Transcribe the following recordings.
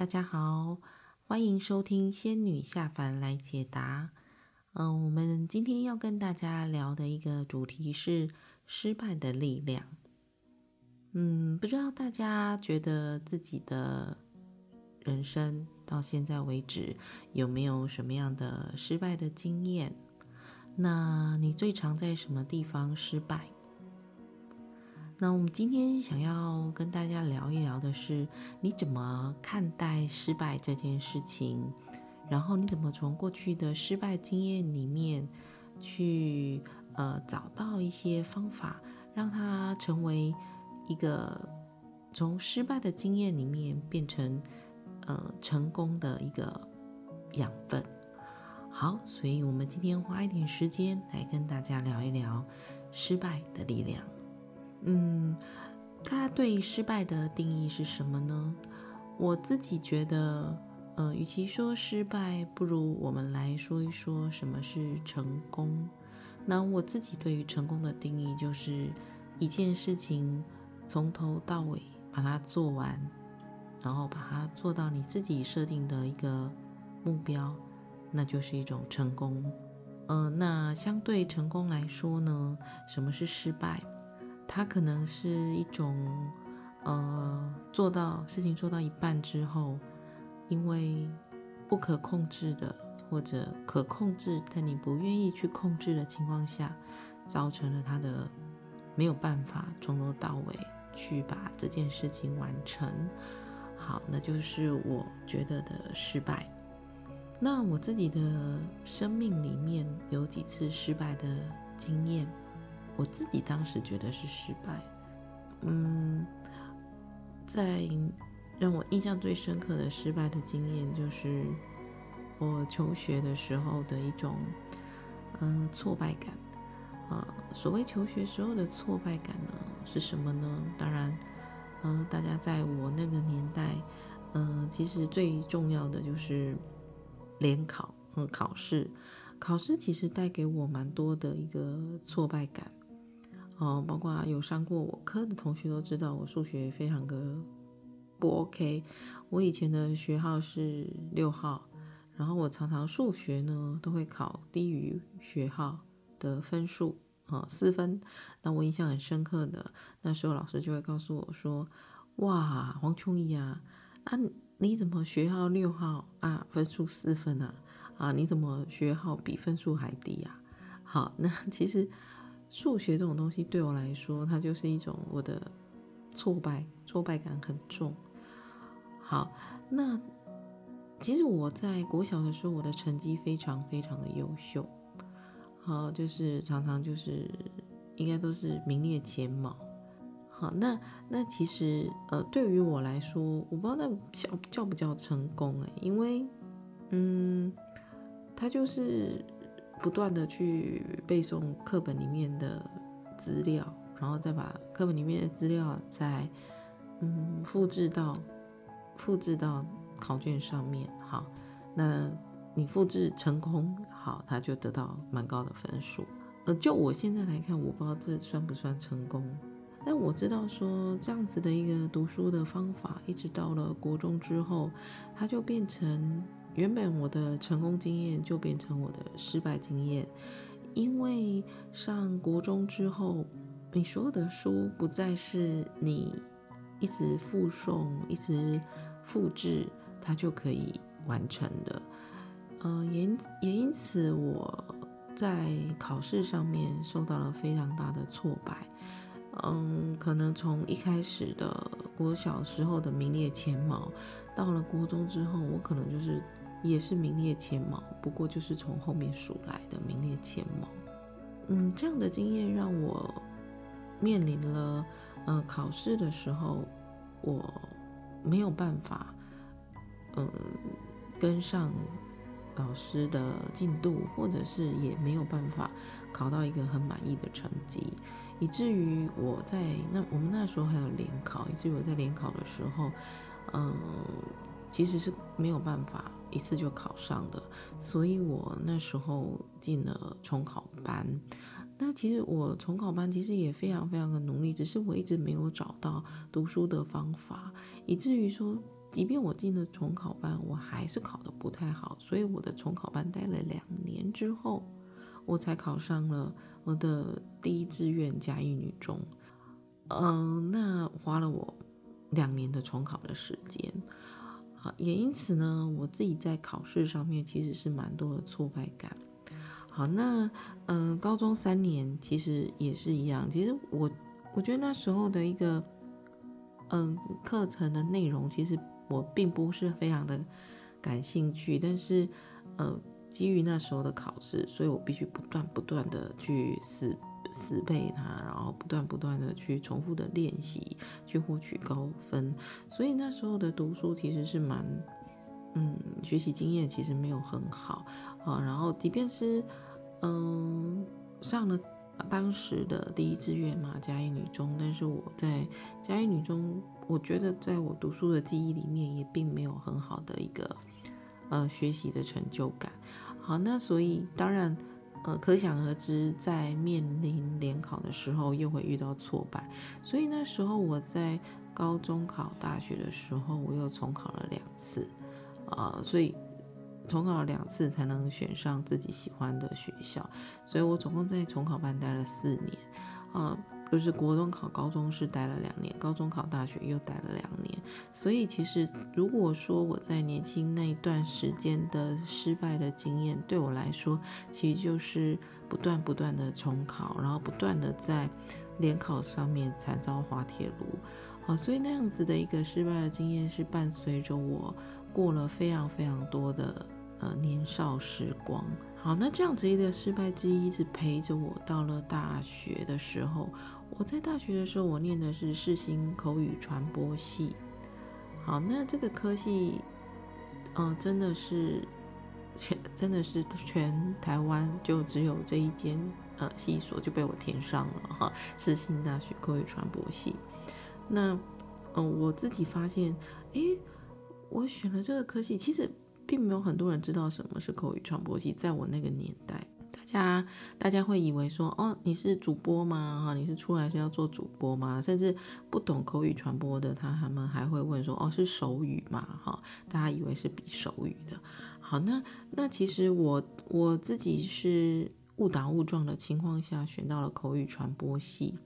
大家好，欢迎收听仙女下凡来解答。嗯，我们今天要跟大家聊的一个主题是失败的力量。嗯，不知道大家觉得自己的人生到现在为止有没有什么样的失败的经验？那你最常在什么地方失败？那我们今天想要跟大家聊一聊的是，你怎么看待失败这件事情？然后你怎么从过去的失败经验里面去呃找到一些方法，让它成为一个从失败的经验里面变成呃成功的一个养分。好，所以我们今天花一点时间来跟大家聊一聊失败的力量。嗯，大家对失败的定义是什么呢？我自己觉得，呃，与其说失败，不如我们来说一说什么是成功。那我自己对于成功的定义，就是一件事情从头到尾把它做完，然后把它做到你自己设定的一个目标，那就是一种成功。呃，那相对成功来说呢，什么是失败？它可能是一种，呃，做到事情做到一半之后，因为不可控制的或者可控制但你不愿意去控制的情况下，造成了他的没有办法从头到尾去把这件事情完成。好，那就是我觉得的失败。那我自己的生命里面有几次失败的经验。我自己当时觉得是失败，嗯，在让我印象最深刻的失败的经验，就是我求学的时候的一种，嗯，挫败感。啊，所谓求学时候的挫败感呢，是什么呢？当然，嗯，大家在我那个年代，嗯，其实最重要的就是联考，嗯，考试，考试其实带给我蛮多的一个挫败感。哦，包括有上过我课的同学都知道，我数学非常的不 OK。我以前的学号是六号，然后我常常数学呢都会考低于学号的分数，啊、哦，四分。那我印象很深刻的，那时候老师就会告诉我说：“哇，黄琼怡啊，啊，你怎么学号六号啊，分数四分啊？啊，你怎么学号比分数还低啊？”好，那其实。数学这种东西对我来说，它就是一种我的挫败，挫败感很重。好，那其实我在国小的时候，我的成绩非常非常的优秀，好，就是常常就是应该都是名列前茅。好，那那其实呃，对于我来说，我不知道那叫叫不叫成功欸，因为嗯，它就是。不断的去背诵课本里面的资料，然后再把课本里面的资料再嗯复制到复制到考卷上面。好，那你复制成功，好，他就得到蛮高的分数。呃，就我现在来看，我不知道这算不算成功，但我知道说这样子的一个读书的方法，一直到了国中之后，它就变成。原本我的成功经验就变成我的失败经验，因为上国中之后，你所有的书不再是你一直复诵、一直复制，它就可以完成的。呃，也也因此我在考试上面受到了非常大的挫败。嗯，可能从一开始的国小时候的名列前茅，到了国中之后，我可能就是。也是名列前茅，不过就是从后面数来的名列前茅。嗯，这样的经验让我面临了呃考试的时候，我没有办法嗯跟上老师的进度，或者是也没有办法考到一个很满意的成绩，以至于我在那我们那时候还有联考，以至于我在联考的时候，嗯，其实是没有办法。一次就考上的，所以我那时候进了重考班。那其实我重考班其实也非常非常的努力，只是我一直没有找到读书的方法，以至于说即便我进了重考班，我还是考得不太好，所以我的重考班待了两年之后，我才考上了我的第一志愿嘉义女中。嗯，那花了我两年的重考的时间。好，也因此呢，我自己在考试上面其实是蛮多的挫败感。好，那嗯，高中三年其实也是一样。其实我我觉得那时候的一个嗯课程的内容，其实我并不是非常的感兴趣。但是呃，基于那时候的考试，所以我必须不断不断的去死。死背它，然后不断不断的去重复的练习，去获取高分。所以那时候的读书其实是蛮，嗯，学习经验其实没有很好啊。然后即便是，嗯，上了当时的第一志愿嘛，嘉义女中，但是我在嘉义女中，我觉得在我读书的记忆里面也并没有很好的一个，呃，学习的成就感。好，那所以当然。呃，可想而知，在面临联考的时候，又会遇到挫败。所以那时候我在高中考大学的时候，我又重考了两次，啊、呃，所以重考了两次才能选上自己喜欢的学校。所以我总共在重考班待了四年，啊、呃。就是国中考高中是待了两年，高中考大学又待了两年，所以其实如果说我在年轻那一段时间的失败的经验，对我来说，其实就是不断不断的重考，然后不断的在联考上面惨遭滑铁卢，好，所以那样子的一个失败的经验是伴随着我过了非常非常多的呃年少时光。好，那这样子一个失败之一，一直陪着我到了大学的时候。我在大学的时候，我念的是世新口语传播系。好，那这个科系，嗯、呃，真的是全真的是全台湾就只有这一间呃系所就被我填上了哈，世新大学口语传播系。那嗯、我自己发现，诶，我选了这个科系，其实并没有很多人知道什么是口语传播系，在我那个年代。家大家会以为说哦，你是主播吗？哈，你是出来是要做主播吗？甚至不懂口语传播的他，他们还会问说哦，是手语吗？哈，大家以为是比手语的。好，那那其实我我自己是误打误撞的情况下选到了口语传播系。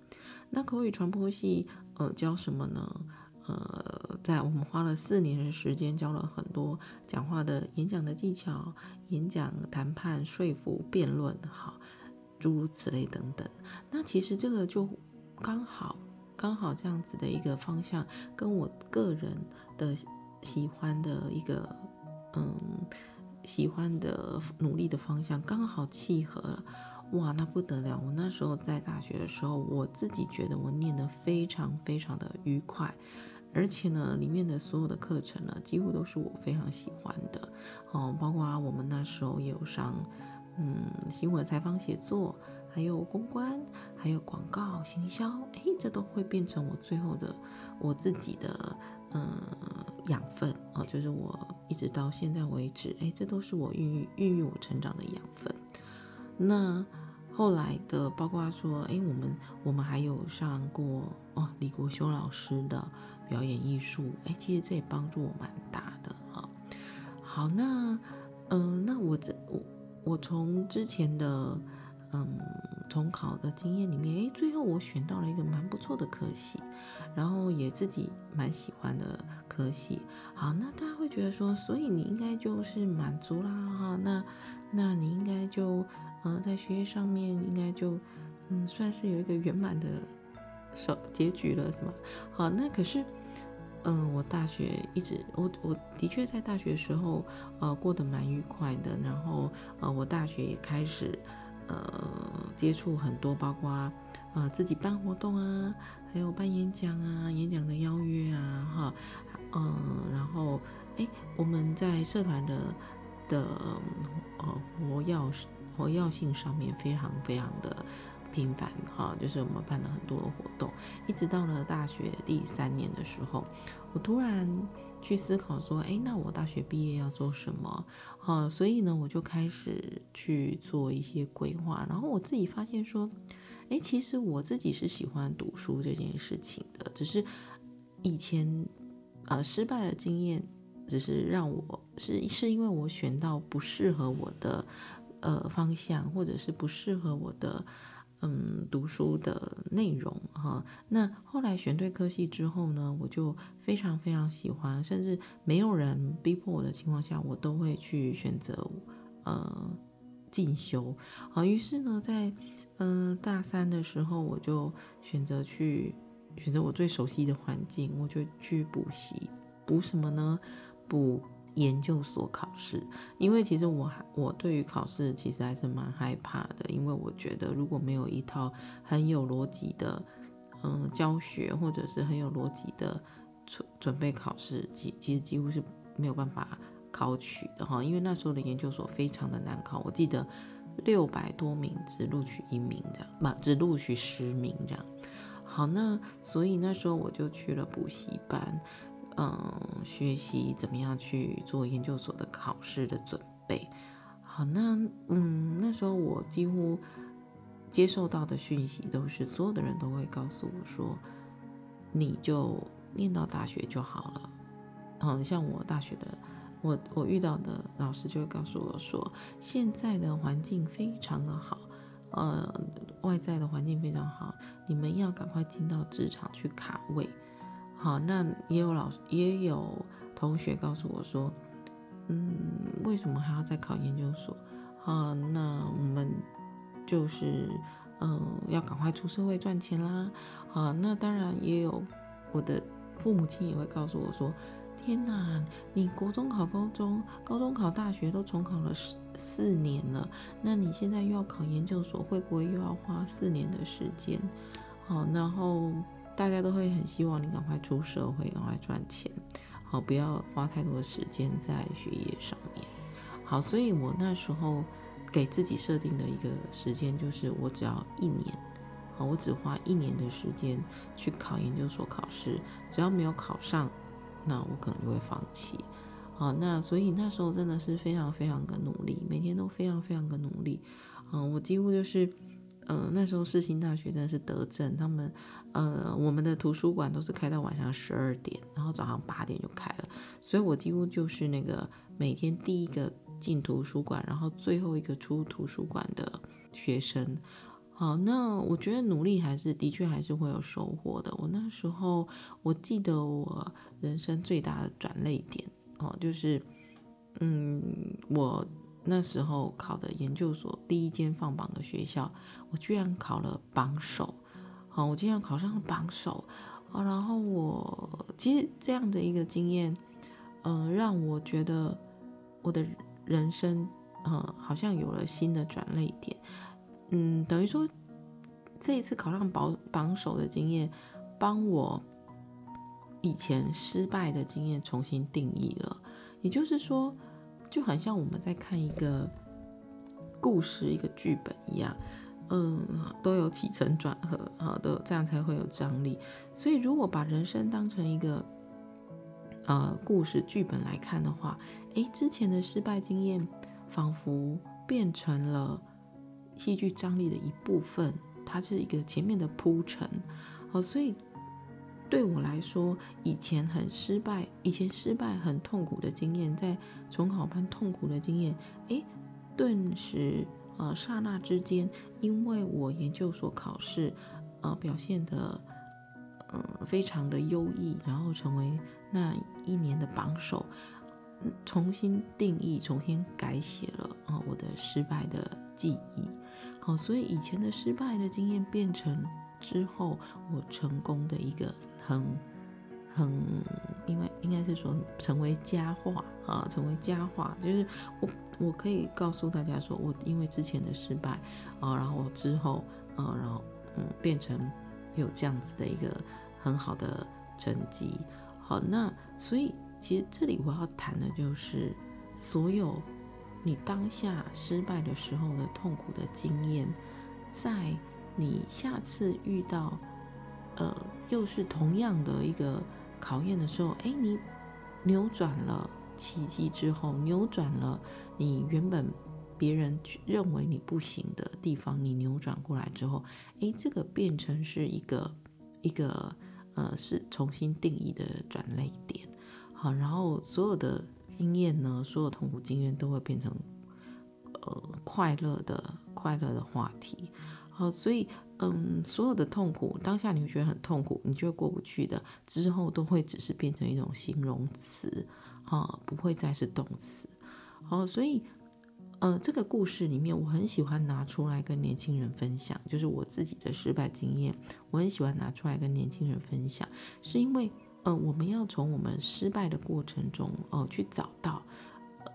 那口语传播系呃教什么呢？呃，在我们花了四年的时间，教了很多讲话的演讲的技巧、演讲、谈判、说服、辩论，好，诸如此类等等。那其实这个就刚好，刚好这样子的一个方向，跟我个人的喜欢的一个，嗯，喜欢的努力的方向刚好契合了。哇，那不得了！我那时候在大学的时候，我自己觉得我念得非常非常的愉快。而且呢，里面的所有的课程呢，几乎都是我非常喜欢的，哦，包括啊我们那时候也有上，嗯，新闻采访写作，还有公关，还有广告行销，哎，这都会变成我最后的我自己的，嗯，养分啊，哦，就是我一直到现在为止，哎，这都是我孕育孕育我成长的养分。那后来的，包括说，哎，我们我们还有上过哦，李国修老师的。表演艺术，哎，其实这也帮助我蛮大的哈。好，那，嗯、那我这我我从之前的嗯重考的经验里面，哎，最后我选到了一个蛮不错的科系，然后也自己蛮喜欢的科系。好，那大家会觉得说，所以你应该就是满足啦哈。那那你应该就嗯、呃、在学业上面应该就嗯算是有一个圆满的。手结局了是吗？好，那可是，嗯，我大学一直，我我的确在大学时候，呃，过得蛮愉快的。然后，呃，我大学也开始，呃，接触很多，包括，呃，自己办活动啊，还有办演讲啊，演讲的邀约啊，哈，嗯，然后，哎，我们在社团的的，呃，活跃活跃性上面非常非常的。频繁哈，就是我们办了很多的活动，一直到了大学第三年的时候，我突然去思考说，哎，那我大学毕业要做什么？哈，所以呢，我就开始去做一些规划，然后我自己发现说，哎，其实我自己是喜欢读书这件事情的，只是以前呃失败的经验，只是让我是是因为我选到不适合我的呃方向，或者是不适合我的嗯读书的内容哈。那后来选对科系之后呢，我就非常非常喜欢，甚至没有人逼迫我的情况下，我都会去选择呃进修。好，于是呢，在嗯、大三的时候，我就选择去选择我最熟悉的环境，我就去补习，补什么呢？补研究所考试。因为其实我还我对于考试其实还是蛮害怕的，因为我觉得如果没有一套很有逻辑的嗯、教学，或者是很有逻辑的准准备考试，其其实几乎是没有办法考取的哈。因为那时候的研究所非常的难考，我记得。六百多名只录取一名这样，不，只录取十名这样。好，那所以那时候我就去了补习班，嗯，学习怎么样去做研究所的考试的准备。好，那嗯，那时候我几乎接受到的讯息都是，所有的人都会告诉我说，你就念到大学就好了。嗯，像我大学的。我我遇到的老师就会告诉我说，现在的环境非常的好，呃，外在的环境非常好，你们要赶快进到职场去卡位。好，那也有老也有同学告诉我说，嗯，为什么还要再考研究所？好，那我们就是嗯、要赶快出社会赚钱啦。好，那当然也有我的父母亲也会告诉我说。天哪！你国中考高中，高中考大学都重考了四四年了，那你现在又要考研究所，会不会又要花四年的时间？好，然后大家都会很希望你赶快出社会，赶快赚钱，好，不要花太多的时间在学业上面。好，所以我那时候给自己设定的一个时间就是，我只要一年，好，我只花一年的时间去考研究所考试，只要没有考上。那我可能就会放弃，好，那所以那时候真的是非常非常的努力，每天都非常非常的努力，嗯，我几乎就是，嗯，那时候世新大学真的是德政，他们，呃，我们的图书馆都是开到晚上十二点，然后早上八点就开了，所以我几乎就是那个每天第一个进图书馆，然后最后一个出图书馆的学生。好，那我觉得努力还是的确还是会有收获的。我那时候我记得我人生最大的转捩点哦，就是嗯，我那时候考的研究所第一间放榜的学校，我居然考了榜首。好，我居然考上了榜首。啊，然后我其实这样的一个经验，嗯，让我觉得我的人生嗯好像有了新的转捩点。嗯，等于说这一次考上榜榜首的经验，帮我以前失败的经验重新定义了。也就是说，就好像我们在看一个故事、一个剧本一样，嗯，都有起承转合，啊，都这样才会有张力。所以，如果把人生当成一个呃故事剧本来看的话，诶，之前的失败经验仿佛变成了。戏剧张力的一部分，它是一个前面的铺陈，好，所以对我来说，以前很失败，以前失败很痛苦的经验，在重考班痛苦的经验，诶，顿时呃刹那之间，因为我研究所考试呃表现得嗯、非常的优异，然后成为那一年的榜首，重新定义，重新改写了啊、呃、我的失败的记忆。好，所以以前的失败的经验变成之后我成功的一个很很，因为应该是说成为佳话啊，成为佳话，就是我我可以告诉大家说，我因为之前的失败啊，然后我之后啊，然后嗯，变成有这样子的一个很好的成绩。好，那所以其实这里我要谈的就是所有。你当下失败的时候的痛苦的经验，在你下次遇到，呃，又是同样的一个考验的时候，哎，你扭转了奇迹之后，扭转了你原本别人认为你不行的地方，你扭转过来之后，哎，这个变成是一个一个呃，是重新定义的转捩点。好，然后所有的经验呢，所有痛苦经验都会变成呃快乐的快乐的话题。好，所以嗯，所有的痛苦当下你会觉得很痛苦，你觉得过不去的，之后都会只是变成一种形容词，啊，不会再是动词。好，所以。呃，这个故事里面，我很喜欢拿出来跟年轻人分享，就是我自己的失败经验，我很喜欢拿出来跟年轻人分享，是因为，呃，我们要从我们失败的过程中，哦、呃，去找到，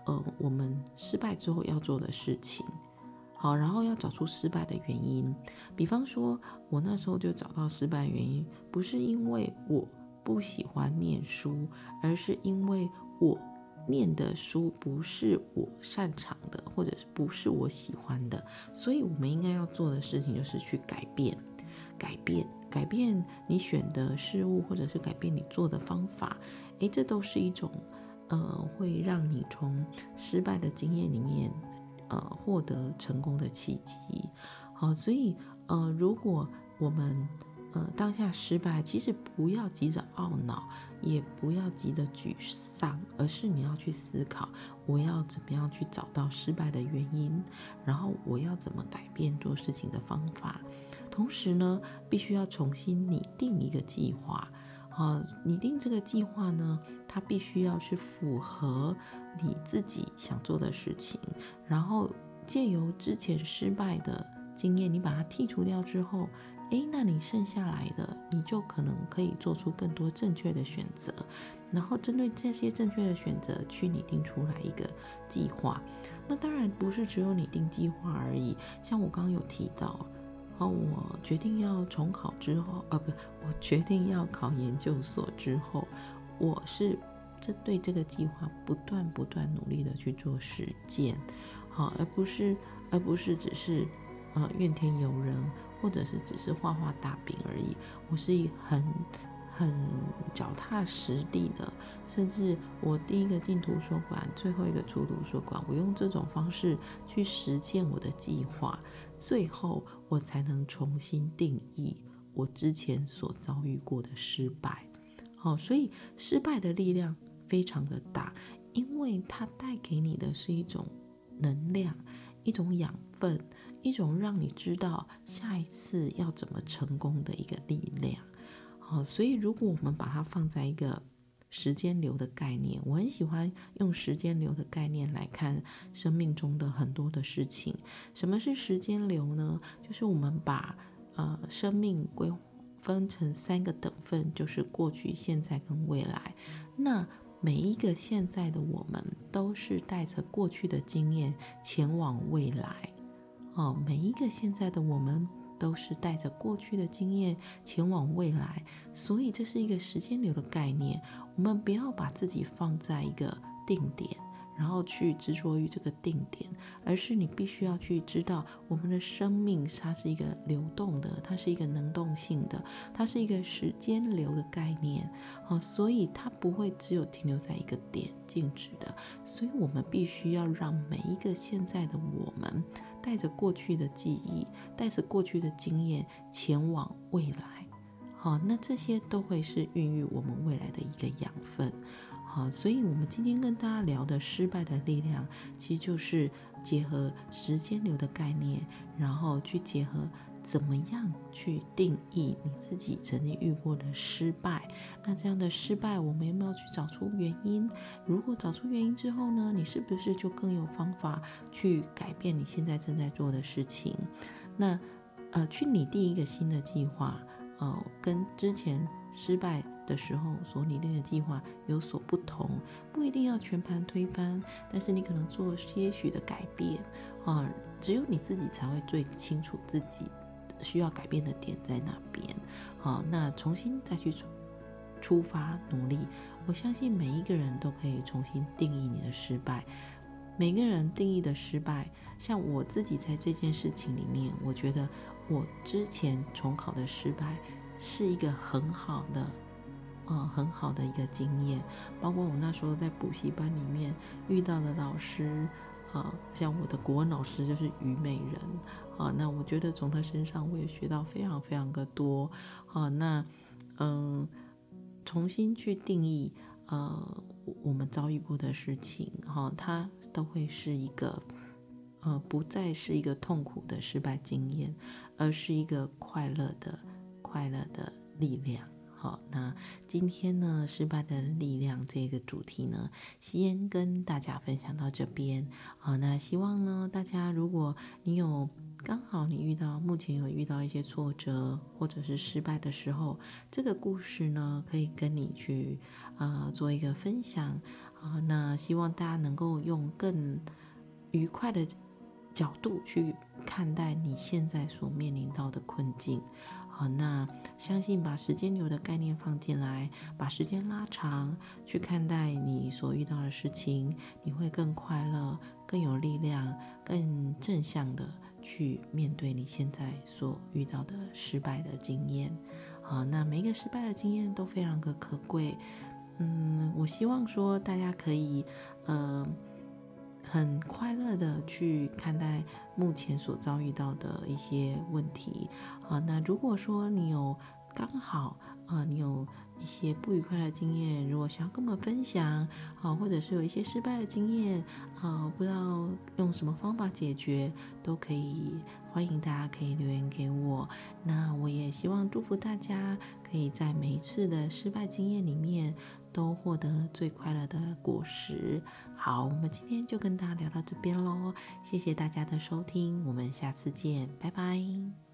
呃，我们失败之后要做的事情，好，然后要找出失败的原因。比方说，我那时候就找到失败原因，不是因为我不喜欢念书，而是因为我。念的书不是我擅长的，或者是不是我喜欢的，所以我们应该要做的事情就是去改变，改变，改变你选的事物，或者是改变你做的方法。诶，这都是一种，呃，会让你从失败的经验里面，呃，获得成功的契机。好，所以，呃，如果我们呃，当下失败，其实不要急着懊恼，也不要急着沮丧，而是你要去思考，我要怎么样去找到失败的原因，然后我要怎么改变做事情的方法。同时呢，必须要重新拟定一个计划。啊，拟定这个计划呢，它必须要是符合你自己想做的事情，然后借由之前失败的经验，你把它剔除掉之后。诶，那你剩下来的，你就可能可以做出更多正确的选择，然后针对这些正确的选择去拟定出来一个计划。那当然不是只有拟定计划而已，像我刚刚有提到，后，我决定要重考之后，啊，不，我决定要考研究所之后，我是针对这个计划不断不断努力的去做实践，好，而不是而不是只是呃怨天尤人。或者是只是画画大饼而已，我是以很很脚踏实地的，甚至我第一个进图书馆，最后一个出图书馆，我用这种方式去实践我的计划，最后我才能重新定义我之前所遭遇过的失败。好，所以失败的力量非常的大，因为它带给你的是一种能量，一种养分。一种让你知道下一次要怎么成功的一个力量，好，所以如果我们把它放在一个时间流的概念，我很喜欢用时间流的概念来看生命中的很多的事情。什么是时间流呢？就是我们把呃生命归分成三个等份，就是过去、现在跟未来。那每一个现在的我们，都是带着过去的经验前往未来。哦，每一个现在的我们都是带着过去的经验前往未来，所以这是一个时间流的概念。我们不要把自己放在一个定点，然后去执着于这个定点，而是你必须要去知道，我们的生命它是一个流动的，它是一个能动性的，它是一个时间流的概念。好，所以它不会只有停留在一个点静止的，所以我们必须要让每一个现在的我们。带着过去的记忆，带着过去的经验前往未来，好，那这些都会是孕育我们未来的一个养分，好，所以我们今天跟大家聊的失败的力量，其实就是结合时间流的概念，然后去结合。怎么样去定义你自己曾经遇过的失败？那这样的失败，我们有没有去找出原因？如果找出原因之后呢，你是不是就更有方法去改变你现在正在做的事情？那呃，去拟定一个新的计划，呃，跟之前失败的时候所拟定的计划有所不同，不一定要全盘推翻，但是你可能做些许的改变啊，呃，只有你自己才会最清楚自己。需要改变的点在哪边？好，那重新再去出出发努力。我相信每一个人都可以重新定义你的失败。每个人定义的失败，像我自己在这件事情里面，我觉得我之前重考的失败是一个很好的，呃，很好的一个经验。包括我那时候在补习班里面遇到的老师。啊，像我的国文老师就是虞美人，啊，那我觉得从他身上我也学到非常非常的多，啊，那嗯，重新去定义，呃，我们遭遇过的事情，哈，它都会是一个，呃，不再是一个痛苦的失败经验，而是一个快乐的、快乐的力量。好，那今天呢，失败的力量这个主题呢，先跟大家分享到这边。好，那希望呢，大家如果你有刚好你遇到目前有遇到一些挫折或者是失败的时候，这个故事呢，可以跟你去呃做一个分享。啊，那希望大家能够用更愉快的角度去看待你现在所面临到的困境。好，那相信把时间流的概念放进来，把时间拉长去看待你所遇到的事情，你会更快乐、更有力量、更正向的去面对你现在所遇到的失败的经验。好，那每一个失败的经验都非常的可贵。嗯，我希望说大家可以，呃。很快乐的去看待目前所遭遇到的一些问题，好，那如果说你有刚好啊，你有一些不愉快的经验，如果想要跟我们分享，啊，或者是有一些失败的经验，啊，不知道用什么方法解决，都可以，欢迎大家可以留言给我。那我也希望祝福大家，可以在每一次的失败经验里面，都获得最快乐的果实。好，我们今天就跟大家聊到这边喽，谢谢大家的收听，我们下次见，拜拜。